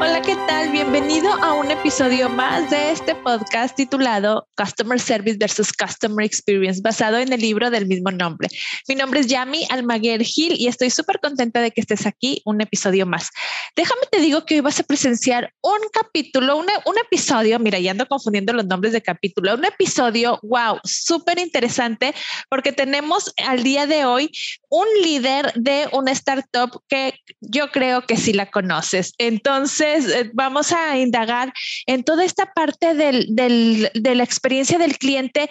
Hola, ¿qué tal? Bienvenido a un episodio más de este podcast titulado Customer Service versus Customer Experience, basado en el libro del mismo nombre. Mi nombre es Yami Almaguer Gil y estoy súper contenta de que estés aquí, un episodio más. Déjame te digo que hoy vas a presenciar un capítulo, un, episodio, mira, ya ando confundiendo los nombres de capítulo, un episodio, wow, súper interesante, porque tenemos al día de hoy un líder de una startup que yo creo que sí la conoces. Entonces, eh, vamos a indagar en toda esta parte de la experiencia del cliente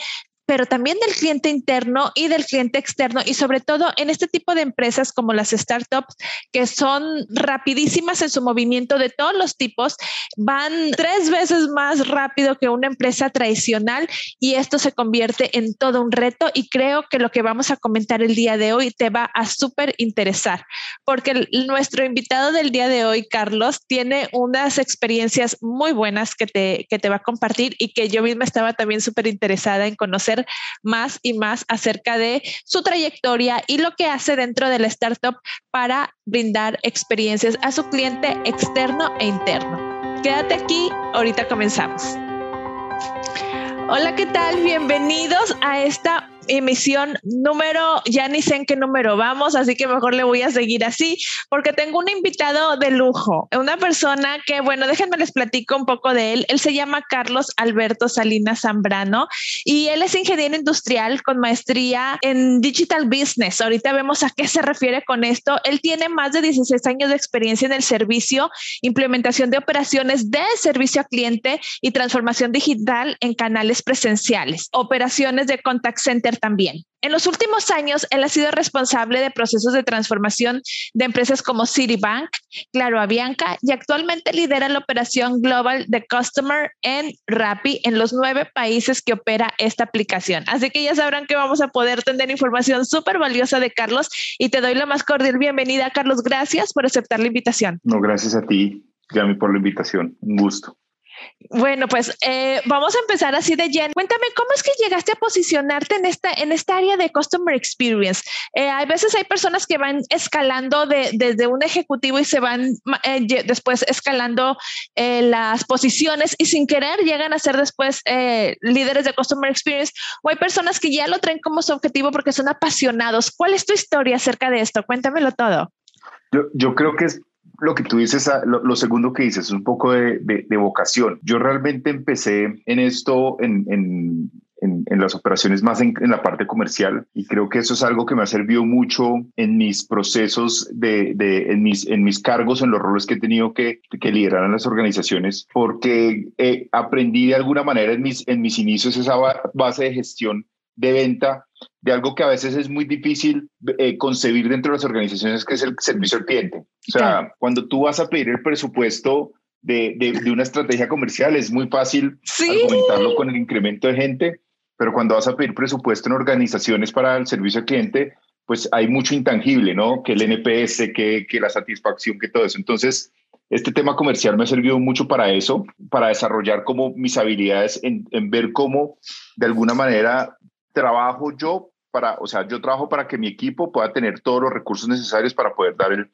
pero también del cliente interno y del cliente externo y sobre todo en este tipo de empresas como las startups que son rapidísimas en su movimiento de todos los tipos, van tres veces más rápido que una empresa tradicional y esto se convierte en todo un reto y creo que lo que vamos a comentar el día de hoy te va a súper interesar porque nuestro invitado del día de hoy, Carlos, tiene unas experiencias muy buenas que te, que te va a compartir y que yo misma estaba también súper interesada en conocer más y más acerca de su trayectoria y lo que hace dentro de la startup para brindar experiencias a su cliente externo e interno. Quédate aquí, ahorita comenzamos. Hola, ¿qué tal? Bienvenidos a esta emisión número, ya ni sé en qué número vamos, así que mejor le voy a seguir así, porque tengo un invitado de lujo, una persona que, bueno, déjenme les platico un poco de él. Él se llama Carlos Alberto Salinas Zambrano y él es ingeniero industrial con maestría en Digital Business. Ahorita vemos a qué se refiere con esto. Él tiene más de 16 años de experiencia en el servicio, implementación de operaciones de servicio a cliente y transformación digital en canales presenciales, operaciones de contact center también. En los últimos años, él ha sido responsable de procesos de transformación de empresas como Citibank, Claro Avianca y actualmente lidera la operación global de Customer en Rappi en los nueve países que opera esta aplicación. Así que ya sabrán que vamos a poder tener información súper valiosa de Carlos y te doy la más cordial bienvenida, Carlos. Gracias por aceptar la invitación. No, gracias a ti, Yami, por la invitación. Un gusto. Bueno, pues eh, vamos a empezar así de lleno. Cuéntame, ¿cómo es que llegaste a posicionarte en esta, en esta área de Customer Experience? Eh, a veces hay personas que van escalando desde un ejecutivo y se van eh, después escalando las posiciones y sin querer llegan a ser después líderes de Customer Experience. O hay personas que ya lo traen como su objetivo porque son apasionados. ¿Cuál es tu historia acerca de esto? Cuéntamelo todo. Yo, yo creo que es lo que tú dices, ah, lo, segundo que dices, es un poco de, vocación. Yo realmente empecé en esto, en, en, en, las operaciones más en, la parte comercial y creo que eso es algo que me ha servido mucho en mis procesos, de, de en, mis, en mis cargos, en los roles que he tenido que, que liderar en las organizaciones, porque aprendí de alguna manera en mis, en mis inicios esa base de gestión de venta de algo que a veces es muy difícil eh, concebir dentro de las organizaciones, que es el servicio al cliente. O sea, cuando tú vas a pedir el presupuesto de, de, una estrategia comercial, es muy fácil argumentarlo con el incremento de gente, pero cuando vas a pedir presupuesto en organizaciones para el servicio al cliente, pues hay mucho intangible, ¿no? Que el NPS, que, que la satisfacción, que todo eso. Entonces, este tema comercial me ha servido mucho para eso, para desarrollar como mis habilidades en, en ver cómo de alguna manera trabajo yo para, o sea, yo trabajo para que mi equipo pueda tener todos los recursos necesarios para poder dar el,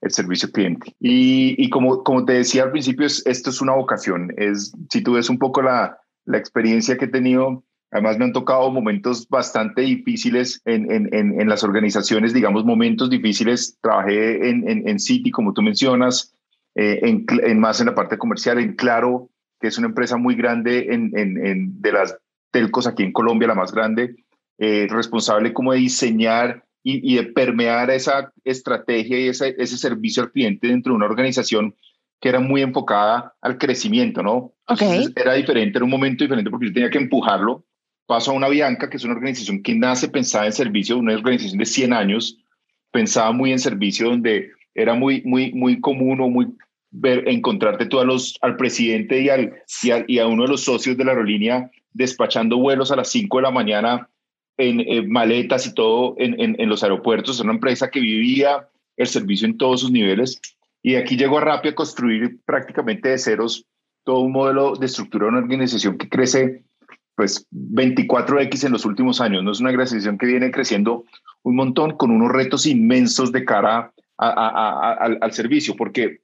el servicio cliente. Y, y, como, como te decía al principio, es, esto es una vocación. Es, si tú ves un poco la, la experiencia que he tenido, además me han tocado momentos bastante difíciles en, en, en, las organizaciones, digamos, momentos difíciles. Trabajé en, en, City, como tú mencionas, eh, en, más en la parte comercial, en Claro, que es una empresa muy grande en, en, de las telcos aquí en Colombia, la más grande, eh, responsable como de diseñar y, de permear esa estrategia y ese, ese servicio al cliente dentro de una organización que era muy enfocada al crecimiento, ¿no? era diferente, era un momento diferente porque yo tenía que empujarlo. Paso a una Bianca, que es una organización que nace pensada en servicio, una organización de 100 años, pensaba muy en servicio, donde era muy, muy, muy común o muy ver, encontrarte tú a los, al presidente y, al, y, a uno de los socios de la aerolínea despachando vuelos a las 5 de la mañana en, maletas y todo en, en, los aeropuertos. Es una empresa que vivía el servicio en todos sus niveles. Y aquí llegó a Rappi a construir prácticamente de ceros todo un modelo de estructura de una organización que crece pues 24X en los últimos años. No es una organización que viene creciendo un montón con unos retos inmensos de cara a, al, al, servicio, porque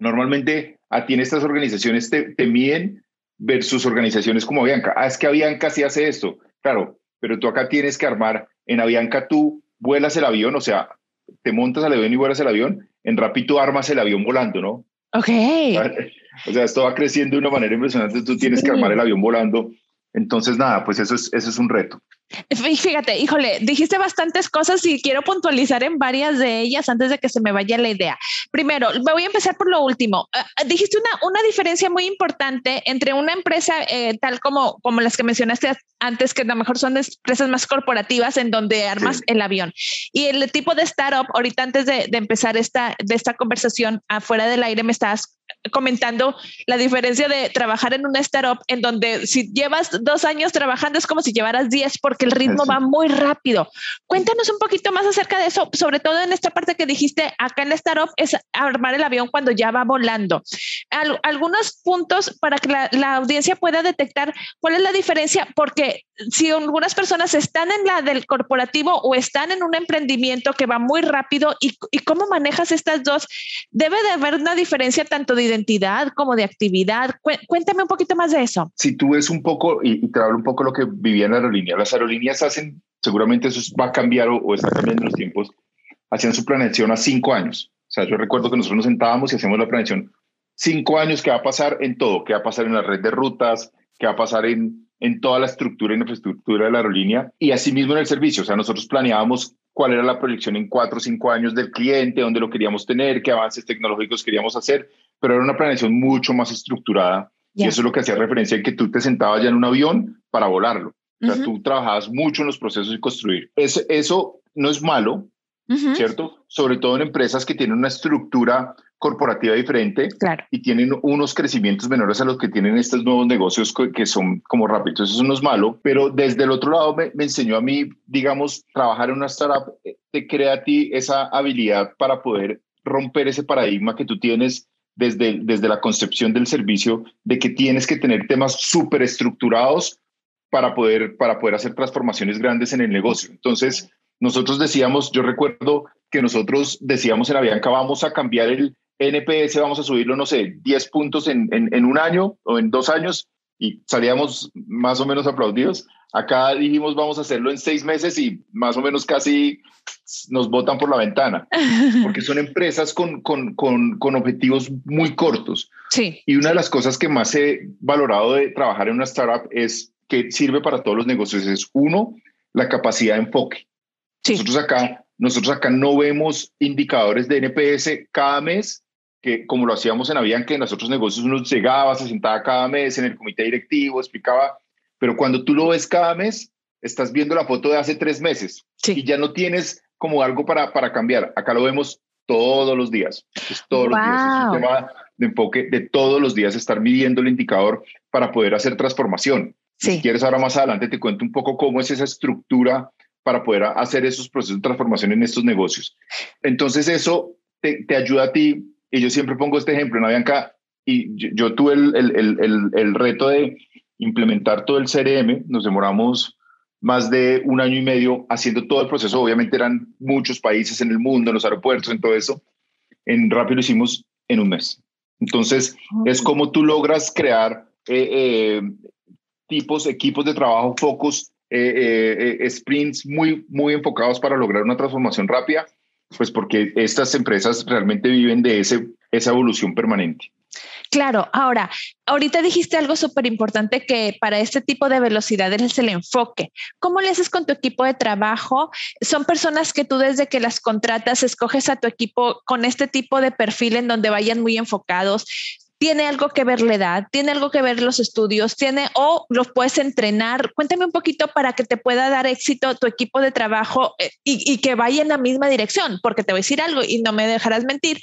Normalmente a ti en estas organizaciones te, te miden versus organizaciones como Avianca. Ah, es que Avianca sí hace esto. Claro, pero tú acá tienes que armar, en Avianca tú vuelas el avión, o sea, te montas al avión y vuelas el avión, en Rappi tú armas el avión volando, ¿no? Ok. O sea, esto va creciendo de una manera impresionante, tú tienes que armar el avión volando. Entonces, nada, pues eso es, eso es un reto. Fíjate, híjole, dijiste bastantes cosas y quiero puntualizar en varias de ellas antes de que se me vaya la idea. Primero, voy a empezar por lo último. Ah, dijiste una, una diferencia muy importante entre una empresa eh, tal como, como las que mencionaste antes, que a lo mejor son empresas más corporativas en donde armas el avión, y el tipo de startup. Ahorita, antes de, de empezar esta, de esta conversación afuera del aire, me estabas comentando la diferencia de trabajar en una startup en donde si llevas dos años trabajando es como si llevaras diez porque el ritmo va muy rápido. Cuéntanos un poquito más acerca de eso, sobre todo en esta parte que dijiste acá en la startup es armar el avión cuando ya va volando. algunos puntos para que la, audiencia pueda detectar cuál es la diferencia, porque si algunas personas están en la del corporativo o están en un emprendimiento que va muy rápido y, y cómo manejas estas dos, debe de haber una diferencia tanto de identidad como de actividad. Cuéntame un poquito más de eso. Si tú ves un poco y, te hablo un poco lo que vivía en la aerolínea, las aerolíneas hacen, seguramente eso va a cambiar o, está cambiando los tiempos, hacían su planeación a cinco años. O sea, yo recuerdo que nosotros nos sentábamos y hacíamos la planeación cinco años, qué va a pasar en todo, qué va a pasar en la red de rutas, qué va a pasar en, en toda la estructura y infraestructura de la aerolínea y asimismo en el servicio. O sea, nosotros planeábamos cuál era la proyección en cuatro o cinco años del cliente, dónde lo queríamos tener, qué avances tecnológicos queríamos hacer pero era una planeación mucho más estructurada. Y eso es lo que hacía referencia en que tú te sentabas ya en un avión para volarlo. O sea, tú trabajabas mucho en los procesos de construir. Eso, eso no es malo, ¿cierto? Sobre todo en empresas que tienen una estructura corporativa diferente y tienen unos crecimientos menores a los que tienen estos nuevos negocios que son como rápidos. Eso no es malo, pero desde el otro lado me, me enseñó a mí, digamos, trabajar en una startup, eh, te crea a ti esa habilidad para poder romper ese paradigma que tú tienes desde, desde la concepción del servicio de que tienes que tener temas súper estructurados para poder, para poder hacer transformaciones grandes en el negocio. Entonces, nosotros decíamos, yo recuerdo que nosotros decíamos en Avianca, vamos a cambiar el NPS, vamos a subirlo, no sé, 10 puntos en, en, en un año o en dos años y salíamos más o menos aplaudidos. Acá dijimos vamos a hacerlo en seis meses y más o menos casi nos botan por la ventana, porque son empresas con, con, con, con, objetivos muy cortos. Sí. Y una de las cosas que más he valorado de trabajar en una startup es que sirve para todos los negocios. Es uno, la capacidad de enfoque. Nosotros, acá, nosotros acá no vemos indicadores de NPS cada mes, que como lo hacíamos en Avianca, en los otros negocios uno llegaba, se sentaba cada mes en el comité directivo, explicaba pero cuando tú lo ves cada mes, estás viendo la foto de hace tres meses y ya no tienes como algo para, para cambiar. Acá lo vemos todos los días. Es todos los días. Es un tema de enfoque de todos los días estar midiendo el indicador para poder hacer transformación. Si quieres, ahora más adelante te cuento un poco cómo es esa estructura para poder hacer esos procesos de transformación en estos negocios. Entonces, eso te, te ayuda a ti. Y yo siempre pongo este ejemplo en Avianca y yo, yo tuve el, el, el, el reto de implementar todo el CRM, nos demoramos más de un año y medio haciendo todo el proceso. Obviamente eran muchos países en el mundo, en los aeropuertos, en todo eso. En Rappi lo hicimos en un mes. Entonces, es como tú logras crear eh, eh, tipos, equipos de trabajo, focos, eh, sprints muy, muy enfocados para lograr una transformación rápida, pues porque estas empresas realmente viven de ese, esa evolución permanente. Claro, ahora, ahorita dijiste algo súper importante que para este tipo de velocidades es el enfoque. ¿Cómo le haces con tu equipo de trabajo? Son personas que tú desde que las contratas escoges a tu equipo con este tipo de perfil en donde vayan muy enfocados. ¿Tiene algo que ver la edad? ¿Tiene algo que ver los estudios? ¿Tiene o los puedes entrenar? Cuéntame un poquito para que te pueda dar éxito tu equipo de trabajo eh, y, y que vaya en la misma dirección, porque te voy a decir algo y no me dejarás mentir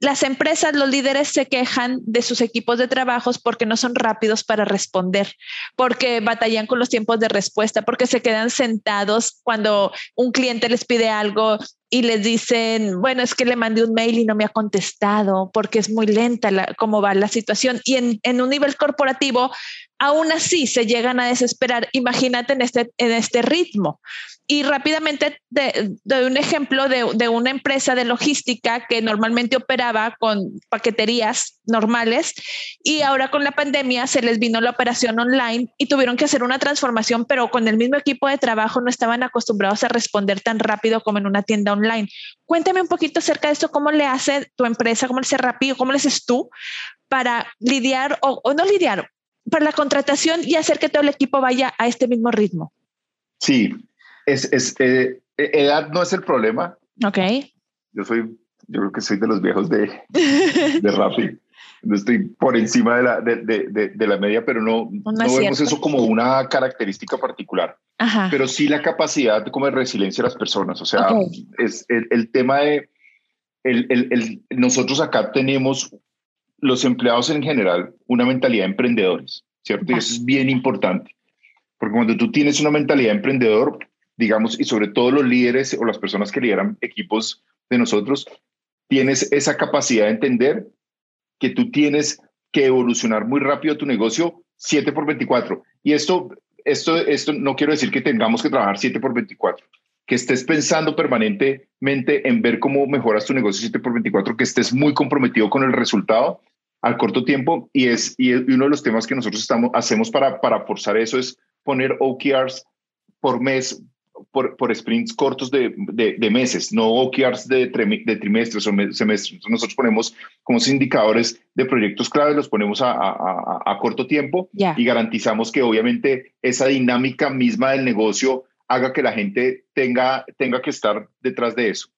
las empresas, los líderes se quejan de sus equipos de trabajos porque no son rápidos para responder, porque batallan con los tiempos de respuesta, porque se quedan sentados cuando un cliente les pide algo y les dicen, bueno, es que le mandé un mail y no me ha contestado porque es muy lenta la, cómo va la situación. Y en, en, un nivel corporativo, aún así se llegan a desesperar. Imagínate en este, en este ritmo. Y rápidamente doy un ejemplo de, de, una empresa de logística que normalmente operaba con paqueterías normales y ahora con la pandemia se les vino la operación online y tuvieron que hacer una transformación, pero con el mismo equipo de trabajo no estaban acostumbrados a responder tan rápido como en una tienda online. Cuéntame un poquito acerca de esto, cómo le hace tu empresa, cómo le hace rápido, cómo le haces tú para lidiar o, o no lidiar, para la contratación y hacer que todo el equipo vaya a este mismo ritmo. Sí, es, es eh, e, edad no es el problema. Ok. Yo soy, yo creo que soy de los viejos de, de Rappi. Estoy por encima de la, de, de, de la media, pero no, no, vemos eso como una característica particular. Ajá. Pero sí la capacidad como de resiliencia de las personas. O sea, okay. es el, el, tema de el, el, nosotros acá tenemos los empleados en general una mentalidad de emprendedores, ¿cierto? Y eso es bien importante. Porque cuando tú tienes una mentalidad de emprendedor, digamos, y sobre todo los líderes o las personas que lideran equipos de nosotros, tienes esa capacidad de entender que tú tienes que evolucionar muy rápido tu negocio 7 por 24. Y esto, esto, esto no quiero decir que tengamos que trabajar 7 por 24, que estés pensando permanentemente en ver cómo mejoras tu negocio 7 por 24, que estés muy comprometido con el resultado al corto tiempo. Y, es, y uno de los temas que nosotros estamos, hacemos para, para forzar eso es poner OKRs por mes, por, por sprints cortos de, de, de, meses, no OKRs de, de trimestres o semestres. Nosotros ponemos como indicadores de proyectos clave, los ponemos a, a, a corto tiempo yeah. y garantizamos que obviamente esa dinámica misma del negocio haga que la gente tenga, tenga que estar detrás de eso.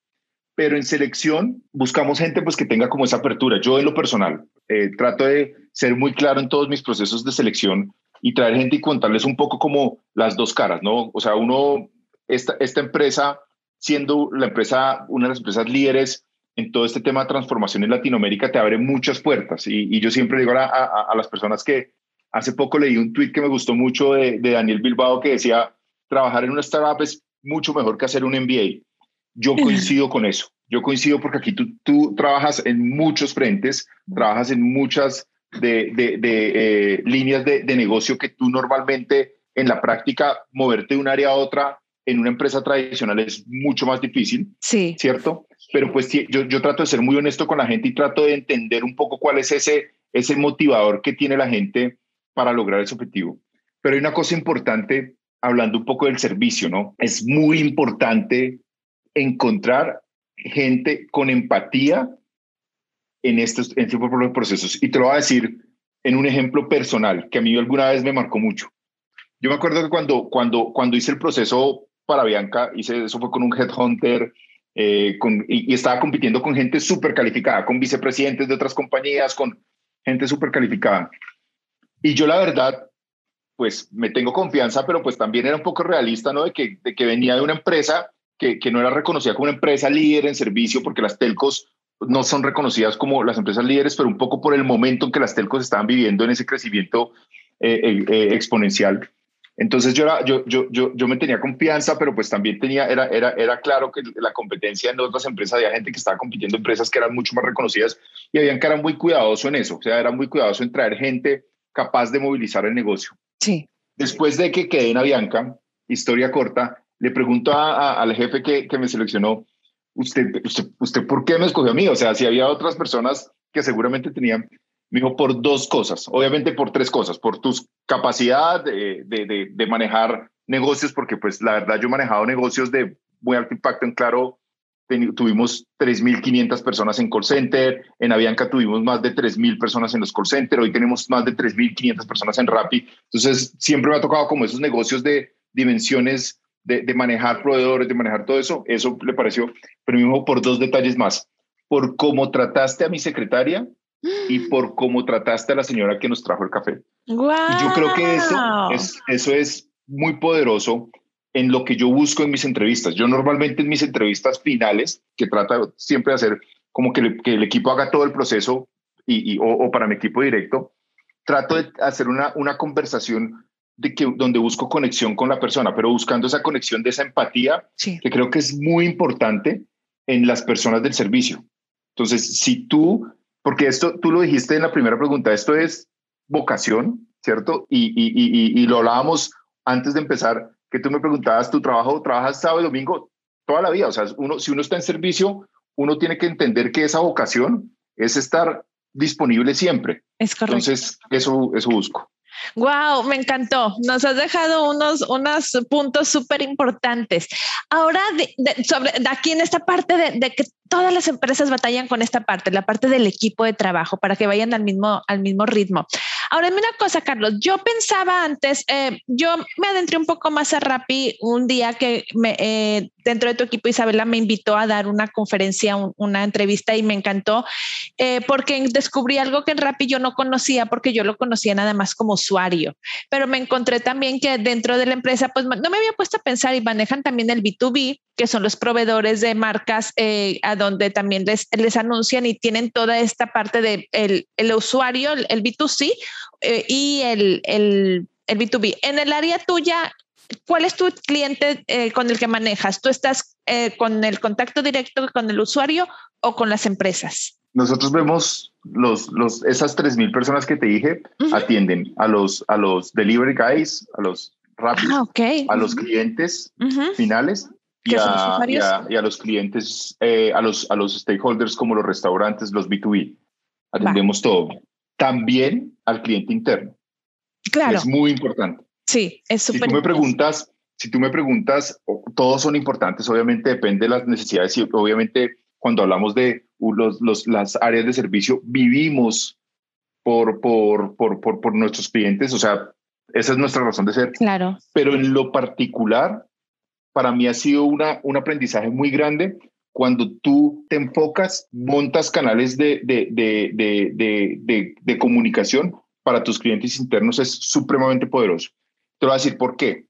Pero en selección buscamos gente pues que tenga como esa apertura. Yo en lo personal eh, trato de ser muy claro en todos mis procesos de selección y traer gente y contarles un poco como las dos caras, ¿no? O sea, uno esta, esta empresa, siendo la empresa, una de las empresas líderes en todo este tema de transformación en Latinoamérica, te abre muchas puertas. Y, y yo siempre digo a, a, a, las personas que hace poco leí un tweet que me gustó mucho de, de, Daniel Bilbao que decía, trabajar en una startup es mucho mejor que hacer un MBA. Yo coincido con eso. Yo coincido porque aquí tú, tú trabajas en muchos frentes, trabajas en muchas de, de, de eh, líneas de, de negocio que tú normalmente en la práctica moverte de un área a otra en una empresa tradicional es mucho más difícil, sí. ¿cierto? Pero pues yo, yo trato de ser muy honesto con la gente y trato de entender un poco cuál es ese, ese motivador que tiene la gente para lograr ese objetivo. Pero hay una cosa importante, hablando un poco del servicio, ¿no? Es muy importante encontrar gente con empatía en estos, en este procesos. Y te lo voy a decir en un ejemplo personal que a mí alguna vez me marcó mucho. Yo me acuerdo que cuando, cuando, cuando hice el proceso para Bianca, hice, eso fue con un headhunter eh, con, y, y, estaba compitiendo con gente súper calificada, con vicepresidentes de otras compañías, con gente súper calificada. Y yo la verdad, pues me tengo confianza, pero pues también era un poco realista, ¿no? De que, de que venía de una empresa que, que no era reconocida como una empresa líder en servicio, porque las telcos no son reconocidas como las empresas líderes, pero un poco por el momento en que las telcos estaban viviendo en ese crecimiento eh, eh, exponencial. Entonces yo, era, yo, yo, yo, yo me tenía confianza, pero pues también tenía, era, era, era claro que la competencia en otras empresas, había gente que estaba compitiendo en empresas que eran mucho más reconocidas y habían que era muy cuidadoso en eso, o sea, era muy cuidadoso en traer gente capaz de movilizar el negocio. Sí. Después de que quedé en Avianca, historia corta, le pregunto a, a, al jefe que, que me seleccionó, ¿usted, usted, ¿usted por qué me escogió a mí? O sea, si había otras personas que seguramente tenían me dijo por dos cosas, obviamente por tres cosas, por tu capacidad de, de, de, de, manejar negocios, porque pues la verdad yo he manejado negocios de muy alto impacto en Claro, tuvimos 3.500 personas en call center, en Avianca tuvimos más de 3.000 personas en los call center, hoy tenemos más de 3.500 personas en Rappi, entonces siempre me ha tocado como esos negocios de dimensiones de, de manejar proveedores, de manejar todo eso, eso le pareció, pero dijo por dos detalles más, por cómo trataste a mi secretaria y por cómo trataste a la señora que nos trajo el café. Wow. Y yo creo que eso es, eso es muy poderoso en lo que yo busco en mis entrevistas. Yo normalmente en mis entrevistas finales, que trata siempre de hacer como que, le, que el equipo haga todo el proceso y, y o, o, para mi equipo directo, trato de hacer una, una conversación de que, donde busco conexión con la persona, pero buscando esa conexión de esa empatía, sí. que creo que es muy importante en las personas del servicio. Entonces, si tú, porque esto tú lo dijiste en la primera pregunta, esto es vocación, ¿cierto? Y, y, y, lo hablábamos antes de empezar, que tú me preguntabas, ¿tu trabajo trabajas sábado y domingo toda la vida? O sea, uno, si uno está en servicio, uno tiene que entender que esa vocación es estar disponible siempre. Es correcto. Entonces, eso, eso busco. Wow, me encantó. Nos has dejado unos, unos puntos súper importantes. Ahora, sobre aquí en esta parte de, que todas las empresas batallan con esta parte, la parte del equipo de trabajo, para que vayan al mismo, al mismo ritmo. Ahora, una cosa, Carlos, yo pensaba antes, eh, yo me adentré un poco más a Rappi un día que me, eh, dentro de tu equipo, Isabela me invitó a dar una conferencia, una entrevista y me encantó eh, porque descubrí algo que en Rappi yo no conocía porque yo lo conocía nada más como usuario, pero me encontré también que dentro de la empresa, pues no me había puesto a pensar y manejan también el B2B, que son los proveedores de marcas a donde también les, les anuncian y tienen toda esta parte de el usuario, el B2C eh, y el, el, el, B2B. En el área tuya, ¿cuál es tu cliente eh, con el que manejas? ¿Tú estás eh, con el contacto directo con el usuario o con las empresas? Nosotros vemos los, los, esas 3.000 personas que te dije, atienden a los, a los delivery guys, a los rápidos, ah, a los clientes finales y a, y, a, los clientes, a, los, a los stakeholders como los restaurantes, los B2B. Atendemos todo también al cliente interno. Claro. Es muy importante. Sí, es súper. Si tú me preguntas, si tú me preguntas, todos son importantes, obviamente depende de las necesidades y obviamente cuando hablamos de los, los, las áreas de servicio, vivimos por, por, por, por, por nuestros clientes, o sea, esa es nuestra razón de ser. Claro. Pero en lo particular, para mí ha sido una, un aprendizaje muy grande cuando tú te enfocas, montas canales de, de, de, de, comunicación para tus clientes internos es supremamente poderoso. Te voy a decir por qué.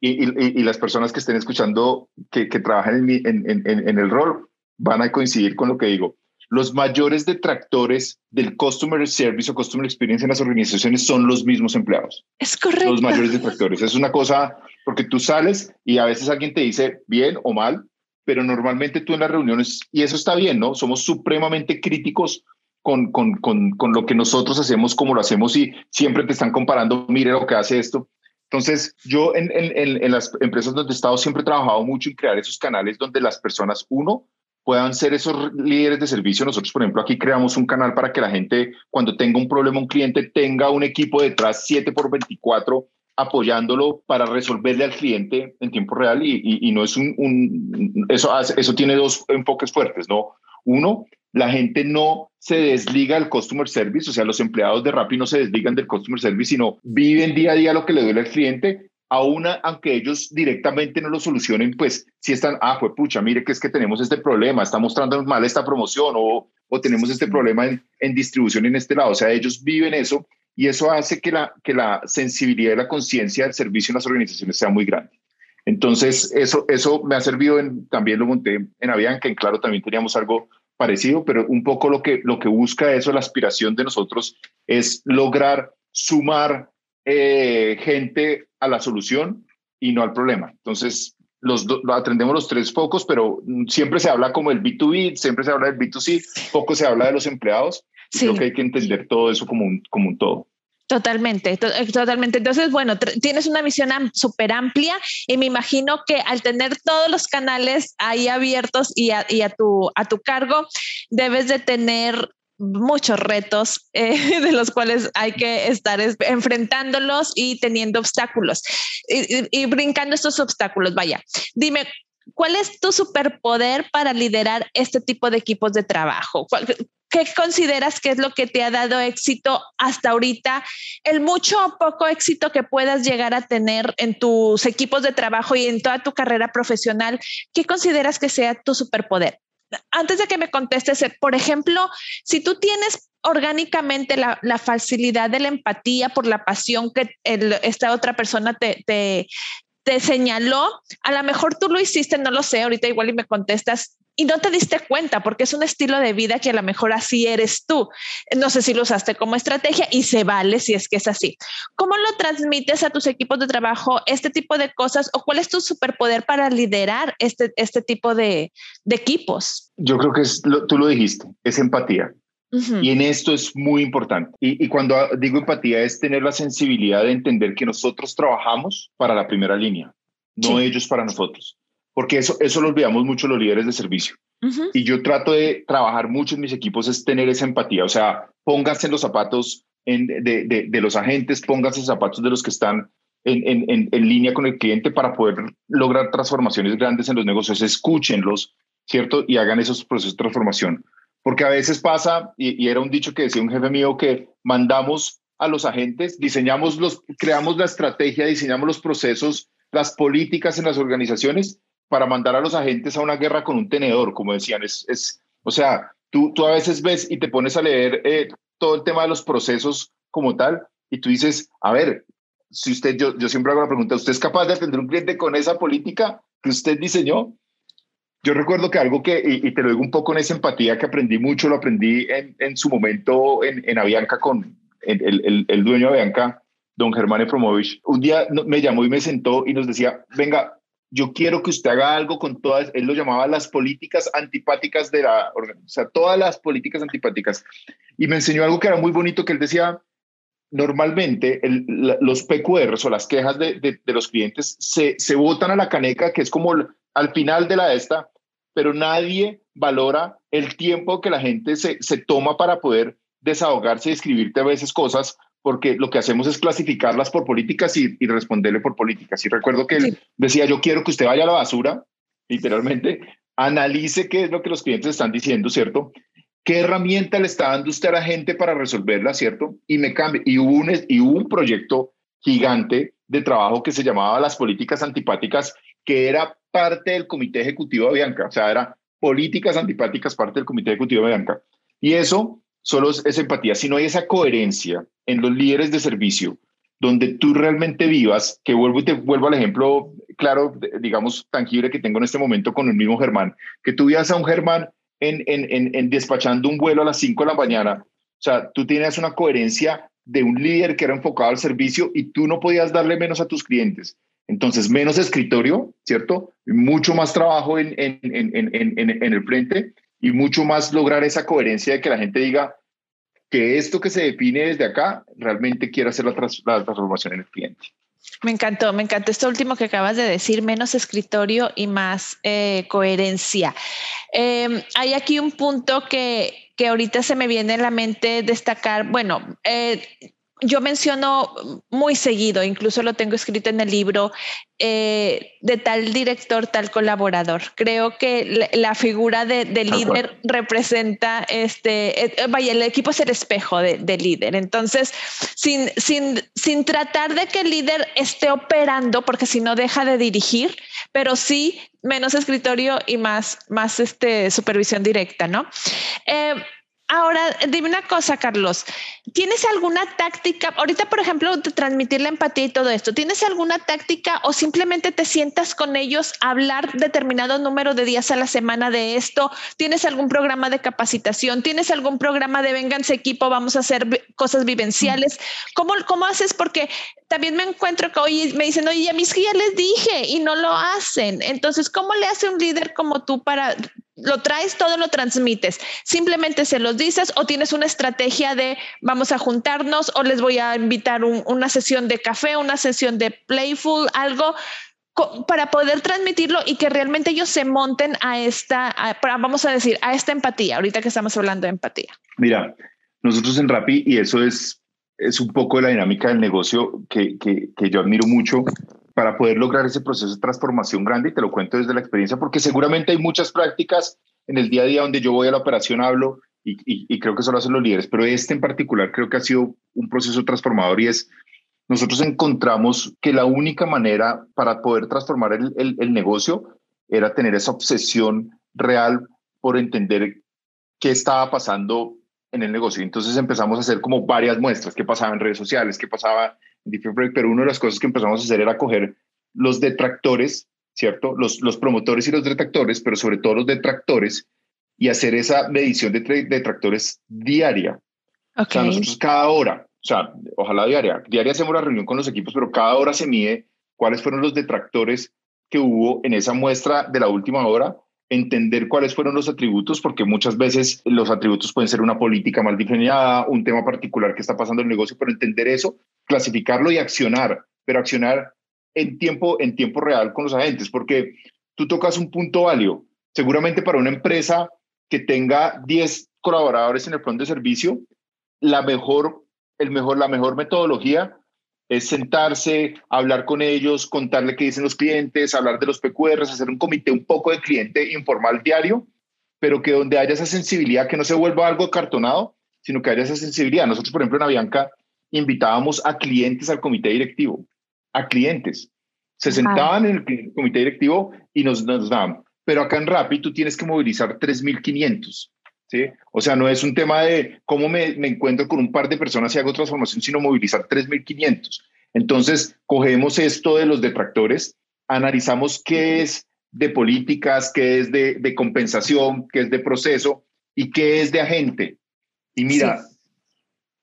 y, y, y, las personas que estén escuchando, que, que trabajan en, en, en, en, el rol, van a coincidir con lo que digo. Los mayores detractores del customer service o customer experience en las organizaciones son los mismos empleados. Es correcto. Los mayores detractores. Es una cosa, porque tú sales y a veces alguien te dice bien o mal, pero normalmente tú en las reuniones, y eso está bien, ¿no? Somos supremamente críticos con, con, con, con lo que nosotros hacemos, como lo hacemos, y siempre te están comparando, mire lo que hace esto. Entonces, yo en, en, en, las empresas donde he estado siempre he trabajado mucho en crear esos canales donde las personas, uno, puedan ser esos líderes de servicio. Nosotros, por ejemplo, aquí creamos un canal para que la gente, cuando tenga un problema, un cliente, tenga un equipo detrás 7 por 24 apoyándolo para resolverle al cliente en tiempo real y, y, no es un, un, eso, eso tiene dos enfoques fuertes, ¿no? Uno, la gente no se desliga del customer service, o sea, los empleados de Rappi no se desligan del customer service, sino viven día a día lo que le duele al cliente, aún aunque ellos directamente no lo solucionen, pues si están, ah, pues pucha, mire que es que tenemos este problema, está mostrando mal esta promoción o, o tenemos este problema en, en distribución en este lado, o sea, ellos viven eso y eso hace que la, que la sensibilidad y la conciencia del servicio en las organizaciones sea muy grande. Entonces, eso, eso me ha servido, en, también lo monté en Avianca, en Claro también teníamos algo parecido, pero un poco lo que, lo que busca eso, la aspiración de nosotros, es lograr sumar eh, gente a la solución y no al problema. Entonces, los atendemos los tres focos, pero siempre se habla como el B2B, siempre se habla del B2C, poco se habla de los empleados Creo que hay que entender todo eso como un, como un todo. Totalmente, eh, totalmente. Entonces, bueno, tienes una visión súper amplia y me imagino que al tener todos los canales ahí abiertos y a, y a, tu, a tu cargo, debes de tener muchos retos eh, de los cuales hay que estar enfrentándolos y teniendo obstáculos y, y, brincando estos obstáculos. Vaya, dime, ¿cuál es tu superpoder para liderar este tipo de equipos de trabajo? ¿Qué consideras que es lo que te ha dado éxito hasta ahorita? El mucho o poco éxito que puedas llegar a tener en tus equipos de trabajo y en toda tu carrera profesional, ¿qué consideras que sea tu superpoder? Antes de que me contestes, por ejemplo, si tú tienes orgánicamente la, facilidad de la empatía por la pasión que esta otra persona te, te señaló, a lo mejor tú lo hiciste, no lo sé, ahorita igual y me contestas, y no te diste cuenta porque es un estilo de vida que a lo mejor así eres tú. No sé si lo usaste como estrategia y se vale si es que es así. ¿Cómo lo transmites a tus equipos de trabajo este tipo de cosas o cuál es tu superpoder para liderar este, este tipo de, equipos? Yo creo que tú lo dijiste, es empatía. Y en esto es muy importante. Y, y, cuando digo empatía es tener la sensibilidad de entender que nosotros trabajamos para la primera línea, no ellos para nosotros. Porque eso, eso lo olvidamos mucho los líderes de servicio. Y yo trato de trabajar mucho en mis equipos es tener esa empatía. O sea, pónganse en los zapatos en, de, de, de, los agentes, pónganse en los zapatos de los que están en, en, en línea con el cliente para poder lograr transformaciones grandes en los negocios. Escúchenlos, ¿cierto? Y hagan esos procesos de transformación porque a veces pasa, y, era un dicho que decía un jefe mío, que mandamos a los agentes, diseñamos los, creamos la estrategia, diseñamos los procesos, las políticas en las organizaciones para mandar a los agentes a una guerra con un tenedor, como decían. Es, es o sea, tú, tú a veces ves y te pones a leer eh, todo el tema de los procesos como tal, y tú dices, a ver, si usted, yo, yo siempre hago la pregunta, ¿usted es capaz de atender un cliente con esa política que usted diseñó? Yo recuerdo que algo que, y, te lo digo un poco en esa empatía que aprendí mucho, lo aprendí en, en su momento en, en Avianca con el, el, dueño de Avianca, don Germán Efromovich. Un día me llamó y me sentó y nos decía, venga, yo quiero que usted haga algo con todas, él lo llamaba las políticas antipáticas de la o sea, todas las políticas antipáticas. Y me enseñó algo que era muy bonito, que él decía, normalmente los PQRs o las quejas de, de, de, los clientes se, se a la caneca, que es como al final de la esta, pero nadie valora el tiempo que la gente se, se toma para poder desahogarse y escribirte a veces cosas, porque lo que hacemos es clasificarlas por políticas y, y responderle por políticas. Y recuerdo que él decía, yo quiero que usted vaya a la basura, literalmente, analice qué es lo que los clientes están diciendo, ¿cierto? ¿Qué herramienta le está dando usted a la gente para resolverla, ¿cierto? Y me cambie. Y hubo un, y hubo un proyecto gigante de trabajo que se llamaba las políticas antipáticas, que era parte del comité ejecutivo de Bianca, o sea, era políticas antipáticas parte del comité ejecutivo de Bianca. Y eso solo es, empatía, si no hay esa coherencia en los líderes de servicio, donde tú realmente vivas, que vuelvo y te vuelvo al ejemplo claro, digamos, tangible que tengo en este momento con el mismo Germán, que tú vivas a un Germán en, en, en, despachando un vuelo a las 5 de la mañana, o sea, tú tienes una coherencia de un líder que era enfocado al servicio y tú no podías darle menos a tus clientes. Entonces, menos escritorio, ¿cierto? Mucho más trabajo en, en, en, en, el frente y mucho más lograr esa coherencia de que la gente diga que esto que se define desde acá realmente quiere hacer la, transformación en el cliente. Me encantó, me encantó esto último que acabas de decir, menos escritorio y más eh, coherencia. Eh, hay aquí un punto que, que ahorita se me viene en la mente destacar. Bueno, eh, yo menciono muy seguido, incluso lo tengo escrito en el libro, eh, de tal director, tal colaborador. Creo que la, figura de, líder representa, este, eh, vaya, el equipo es el espejo de, líder. Entonces, sin, sin, sin tratar de que el líder esté operando, porque si no deja de dirigir, pero sí menos escritorio y más, más este, supervisión directa, ¿no? Eh, Ahora, dime una cosa, Carlos. ¿Tienes alguna táctica? Ahorita, por ejemplo, de transmitir la empatía y todo esto, ¿tienes alguna táctica o simplemente te sientas con ellos a hablar determinado número de días a la semana de esto? ¿Tienes algún programa de capacitación? ¿Tienes algún programa de venganse equipo? Vamos a hacer cosas vivenciales. ¿Cómo, cómo haces? Porque también me encuentro que hoy me dicen, oye, a mis ya les dije y no lo hacen. Entonces, ¿cómo le hace un líder como tú para lo traes, todo lo transmites. Simplemente se los dices o tienes una estrategia de vamos a juntarnos o les voy a invitar una sesión de café, una sesión de playful, algo para poder transmitirlo y que realmente ellos se monten a esta, vamos a decir, a esta empatía, ahorita que estamos hablando de empatía. Mira, nosotros en Rappi, y eso es, es un poco la dinámica del negocio que, que, que yo admiro mucho, para poder lograr ese proceso de transformación grande, y te lo cuento desde la experiencia, porque seguramente hay muchas prácticas en el día a día donde yo voy a la operación, hablo y, y, creo que eso lo hacen los líderes, pero este en particular creo que ha sido un proceso transformador y es, nosotros encontramos que la única manera para poder transformar el, el, el negocio era tener esa obsesión real por entender qué estaba pasando en el negocio. Entonces empezamos a hacer como varias muestras, qué pasaba en redes sociales, qué pasaba pero una de las cosas que empezamos a hacer era coger los detractores, ¿cierto? Los, los promotores y los detractores, pero sobre todo los detractores, y hacer esa medición de detractores diaria. O sea, nosotros cada hora, o sea, ojalá diaria, diaria hacemos la reunión con los equipos, pero cada hora se mide cuáles fueron los detractores que hubo en esa muestra de la última hora, entender cuáles fueron los atributos, porque muchas veces los atributos pueden ser una política mal diseñada, un tema particular que está pasando en el negocio, pero entender eso, clasificarlo y accionar, pero accionar en tiempo, en tiempo real con los agentes, porque tú tocas un punto válido. Seguramente para una empresa que tenga 10 colaboradores en el plan de servicio, la mejor, el mejor, la mejor metodología es sentarse, hablar con ellos, contarle qué dicen los clientes, hablar de los PQRs, hacer un comité un poco de cliente informal diario, pero que donde haya esa sensibilidad, que no se vuelva algo cartonado, sino que haya esa sensibilidad. Nosotros, por ejemplo, en Avianca invitábamos a clientes al comité directivo, a clientes. Se sentaban en el comité directivo y nos, nos daban. Pero acá en Rappi tú tienes que movilizar 3.500. ¿sí? O sea, no es un tema de cómo me, me, encuentro con un par de personas y hago transformación, sino movilizar 3.500. Entonces, cogemos esto de los detractores, analizamos qué es de políticas, qué es de, de compensación, qué es de proceso y qué es de agente. Y mira,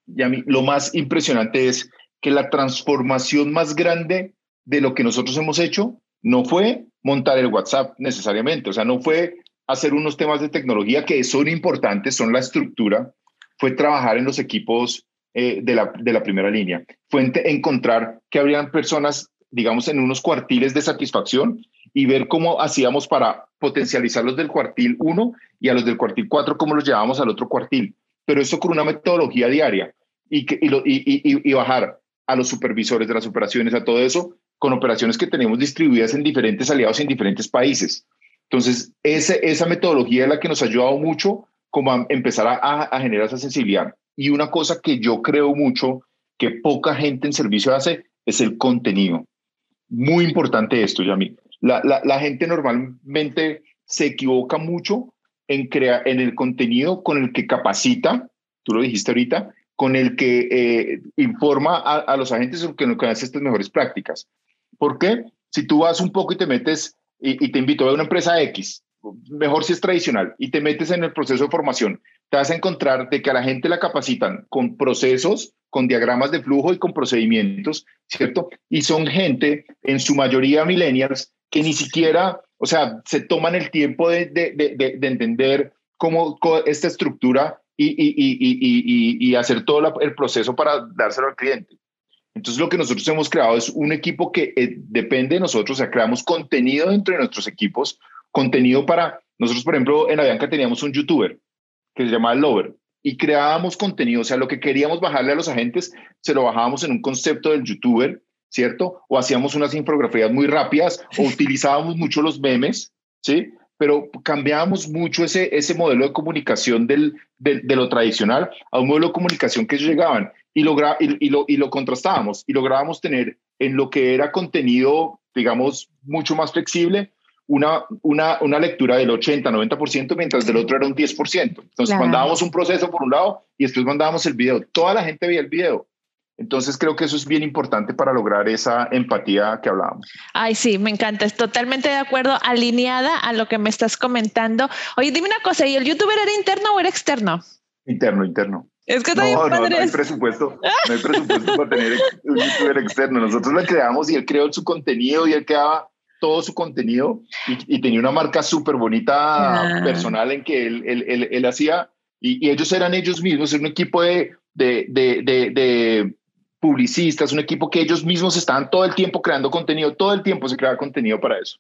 y a mí, lo más impresionante es que la transformación más grande de lo que nosotros hemos hecho no fue montar el WhatsApp necesariamente, o sea, no fue hacer unos temas de tecnología que son importantes, son la estructura, fue trabajar en los equipos eh, de, la, de la primera línea, fue encontrar que habrían personas, digamos, en unos cuartiles de satisfacción y ver cómo hacíamos para potencializar los del cuartil 1 y a los del cuartil 4, cómo los llevábamos al otro cuartil. Pero eso con una metodología diaria y, que, y, bajar a los supervisores de las operaciones, a todo eso, con operaciones que tenemos distribuidas en diferentes aliados en diferentes países. Entonces, esa metodología es la que nos ha ayudado mucho como a empezar a, a, generar esa sensibilidad. Y una cosa que yo creo mucho que poca gente en servicio hace es el contenido. Muy importante esto, Yami. La, la, la gente normalmente se equivoca mucho en, crear en el contenido con el que capacita, tú lo dijiste ahorita, con el que eh, informa a, a, los agentes que no hace estas mejores prácticas. ¿Por qué? Si tú vas un poco y te metes y, te invito a una empresa X, mejor si es tradicional, y te metes en el proceso de formación, te vas a encontrar de que a la gente la capacitan con procesos, con diagramas de flujo y con procedimientos, ¿cierto? Y son gente, en su mayoría millennials, que ni siquiera, o sea, se toman el tiempo de, de, de, de entender cómo esta estructura y, y, y, y hacer todo el proceso para dárselo al cliente. Entonces lo que nosotros hemos creado es un equipo que eh, depende de nosotros, o sea, creamos contenido dentro de nuestros equipos, contenido para, nosotros por ejemplo en Avianca teníamos un youtuber que se llamaba Lover y creábamos contenido, o sea, lo que queríamos bajarle a los agentes, se lo bajábamos en un concepto del youtuber, ¿cierto? O hacíamos unas infografías muy rápidas o utilizábamos mucho los memes, ¿sí? Pero cambiábamos mucho ese, ese modelo de comunicación del, del, de lo tradicional a un modelo de comunicación que ellos llegaban y, logra, y, lo, y lo contrastábamos y lográbamos tener en lo que era contenido, digamos, mucho más flexible, una, una, una lectura del 80, 90%, mientras del otro era un 10%. Entonces mandábamos un proceso por un lado y después mandábamos el video. Toda la gente veía el video. Entonces creo que eso es bien importante para lograr esa empatía que hablábamos. Ay, sí, me encanta. Es totalmente de acuerdo, alineada a lo que me estás comentando. Oye, dime una cosa, ¿y el youtuber era interno o era externo? Interno, interno. Es que no, no, no hay presupuesto, no hay presupuesto para tener un youtuber externo. Nosotros lo creamos y él creó su contenido y él creaba todo su contenido y, y tenía una marca súper bonita ah. personal en que él, él, él, él hacía y, y, ellos eran ellos mismos, un equipo de, de, de, de publicistas, un equipo que ellos mismos estaban todo el tiempo creando contenido, todo el tiempo se creaba contenido para eso.